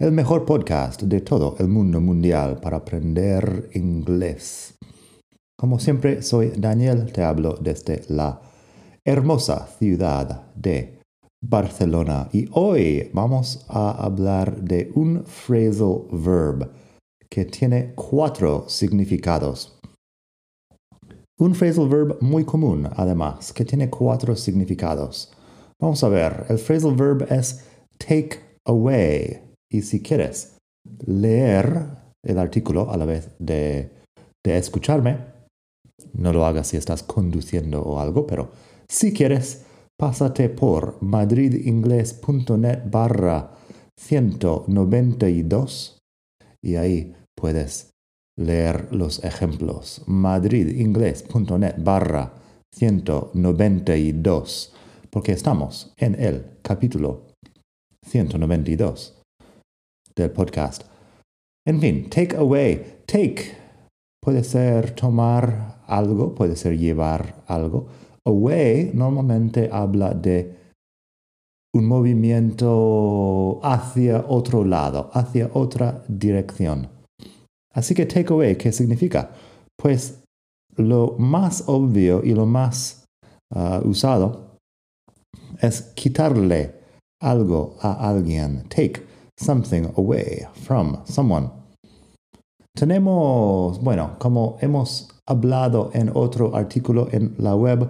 el mejor podcast de todo el mundo mundial para aprender inglés. Como siempre, soy Daniel, te hablo desde la hermosa ciudad de Barcelona y hoy vamos a hablar de un phrasal verb que tiene cuatro significados. Un phrasal verb muy común, además, que tiene cuatro significados. Vamos a ver, el phrasal verb es take away y si quieres leer el artículo a la vez de, escucharme, no lo hagas si estás conduciendo o algo, pero si quieres, pásate por madridingles.net barra 192 y ahí puedes leer los ejemplos. madridingles.net barra 192 porque estamos en el capítulo 192 del podcast. En fin, take away. Take puede ser tomar algo, puede ser llevar algo. Away normalmente habla de un movimiento hacia otro lado, hacia otra dirección. Así que take away, ¿qué significa? Pues lo más obvio y lo más uh, usado es quitarle algo a alguien. Take something away from someone. Tenemos, bueno, como hemos hablado en otro artículo en la web,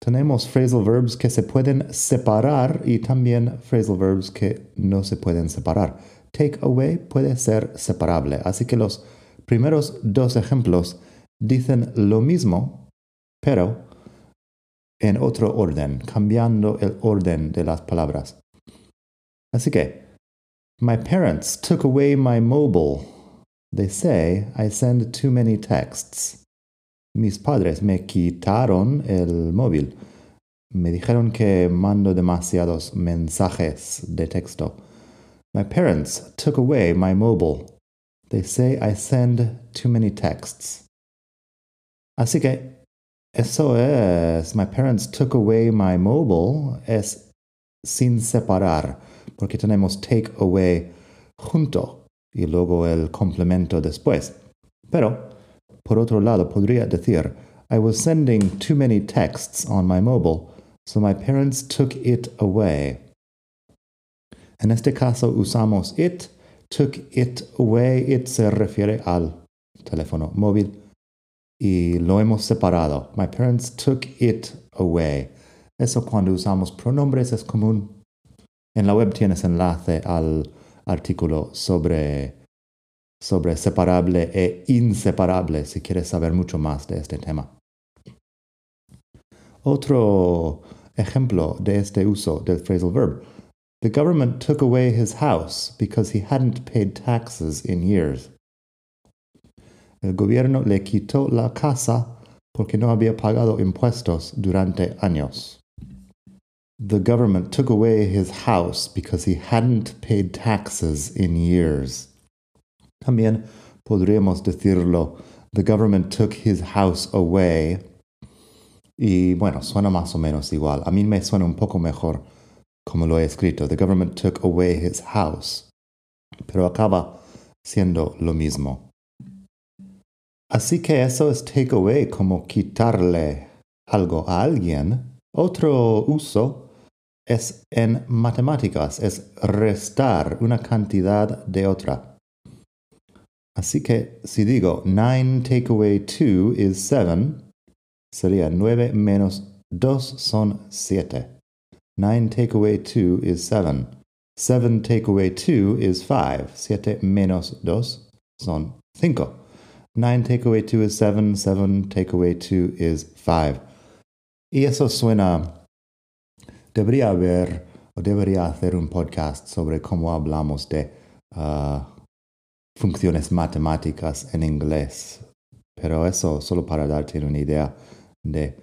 tenemos phrasal verbs que se pueden separar y también phrasal verbs que no se pueden separar. Take away puede ser separable, así que los primeros dos ejemplos dicen lo mismo, pero en otro orden, cambiando el orden de las palabras. Así que My parents took away my mobile. They say I send too many texts. Mis padres me quitaron el móvil. Me dijeron que mando demasiados mensajes de texto. My parents took away my mobile. They say I send too many texts. Así que eso es. My parents took away my mobile es sin separar porque tenemos take away junto y luego el complemento después. Pero, por otro lado, podría decir, I was sending too many texts on my mobile, so my parents took it away. En este caso usamos it, took it away, it se refiere al teléfono móvil y lo hemos separado. My parents took it away. Eso cuando usamos pronombres es común en la web tienes enlace al artículo sobre, sobre separable e inseparable si quieres saber mucho más de este tema. Otro ejemplo de este uso del phrasal verb. The government took away his house because he hadn't paid taxes in years. El gobierno le quitó la casa porque no había pagado impuestos durante años the government took away his house because he hadn't paid taxes in years. También podríamos decirlo, the government took his house away. Y bueno, suena más o menos igual. A mí me suena un poco mejor como lo he escrito. The government took away his house. Pero acaba siendo lo mismo. Así que eso es take away, como quitarle algo a alguien. Otro uso es en matemáticas, es restar una cantidad de otra. Así que si digo 9 take away 2 is 7, sería 9 menos 2 son 7. 9 take away 2 is 7. 7 take away 2 is 5. 7 menos 2 son 5. 9 take away 2 is 7. 7 take away 2 is 5. Y eso suena debería haber o debería hacer un podcast sobre cómo hablamos de uh, funciones matemáticas en inglés, pero eso solo para darte una idea de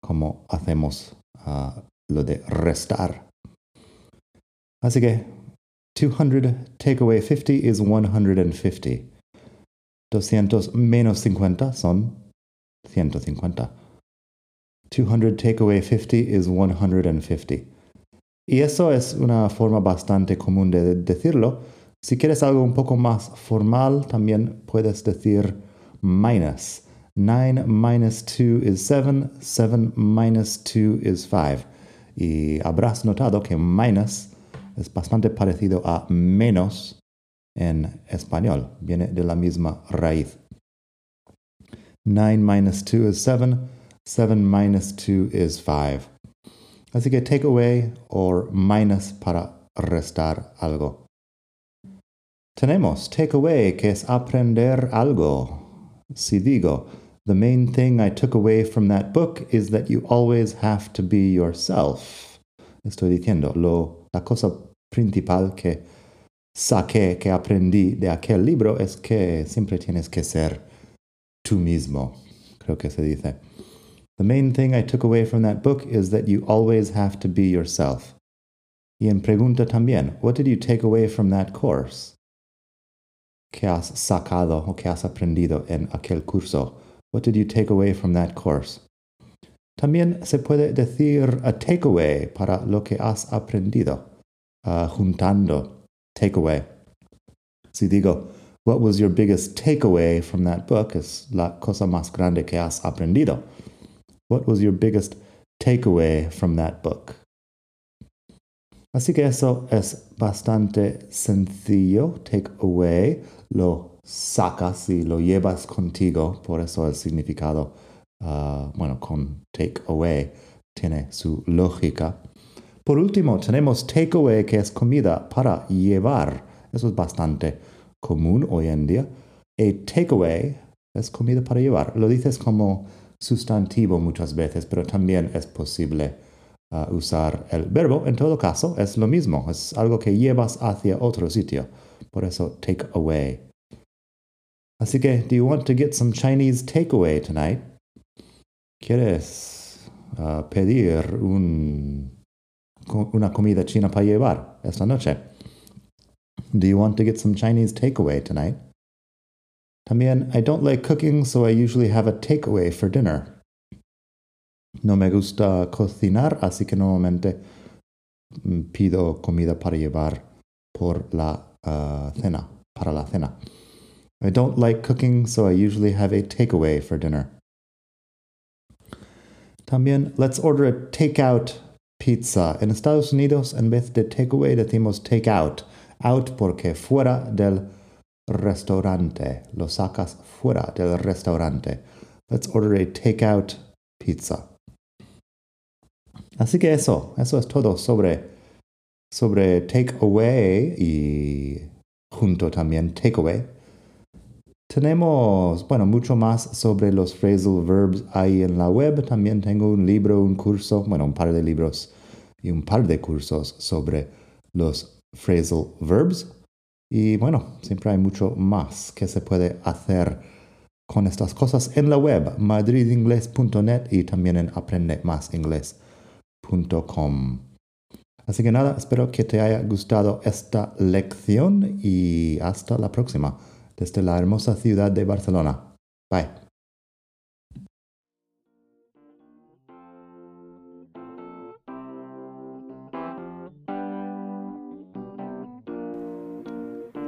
cómo hacemos uh, lo de restar. Así que 200 take away 50 is 150. 200 menos 50 son 150. 200 take away 50 is 150. Y eso es una forma bastante común de decirlo. Si quieres algo un poco más formal, también puedes decir minus. 9 minus 2 is 7, 7 minus 2 is 5. Y habrás notado que minus es bastante parecido a menos en español. Viene de la misma raíz. 9 minus 2 is 7. 7 minus 2 is 5. Así que take away or minus para restar algo. Tenemos take away, que es aprender algo. Si digo, the main thing I took away from that book is that you always have to be yourself. Estoy diciendo, lo, la cosa principal que saqué, que aprendí de aquel libro es que siempre tienes que ser tú mismo, creo que se dice. The main thing I took away from that book is that you always have to be yourself. Y en pregunta también, what did you take away from that course? ¿Qué has sacado o qué has aprendido en aquel curso? What did you take away from that course? También se puede decir a takeaway para lo que has aprendido, uh, juntando takeaway. Si digo, what was your biggest takeaway from that book? Es la cosa más grande que has aprendido. What was your biggest takeaway from that book? Así que eso es bastante sencillo. Take away lo sacas y lo llevas contigo. Por eso el significado, uh, bueno, con take away tiene su lógica. Por último, tenemos take away, que es comida para llevar. Eso es bastante común hoy en día. A takeaway es comida para llevar. Lo dices como sustantivo muchas veces, pero también es posible uh, usar el verbo. En todo caso, es lo mismo, es algo que llevas hacia otro sitio. Por eso, take away. Así que, do you want to get some Chinese takeaway tonight? ¿Quieres uh, pedir un, una comida china para llevar esta noche? Do you want to get some Chinese takeaway tonight? También, I don't like cooking, so I usually have a takeaway for dinner. No me gusta cocinar, así que normalmente mm, pido comida para llevar por la uh, cena, para la cena. I don't like cooking, so I usually have a takeaway for dinner. También, let's order a takeout pizza. En Estados Unidos, en vez de takeaway, decimos takeout. Out porque fuera del restaurante. Lo sacas fuera del restaurante. Let's order a takeout pizza. Así que eso, eso es todo sobre, sobre take away y junto también take away. Tenemos, bueno, mucho más sobre los phrasal verbs ahí en la web. También tengo un libro, un curso, bueno, un par de libros y un par de cursos sobre los phrasal verbs. Y bueno, siempre hay mucho más que se puede hacer con estas cosas en la web, madridingles.net y también en aprendemasingles.com. Así que nada, espero que te haya gustado esta lección y hasta la próxima desde la hermosa ciudad de Barcelona. Bye.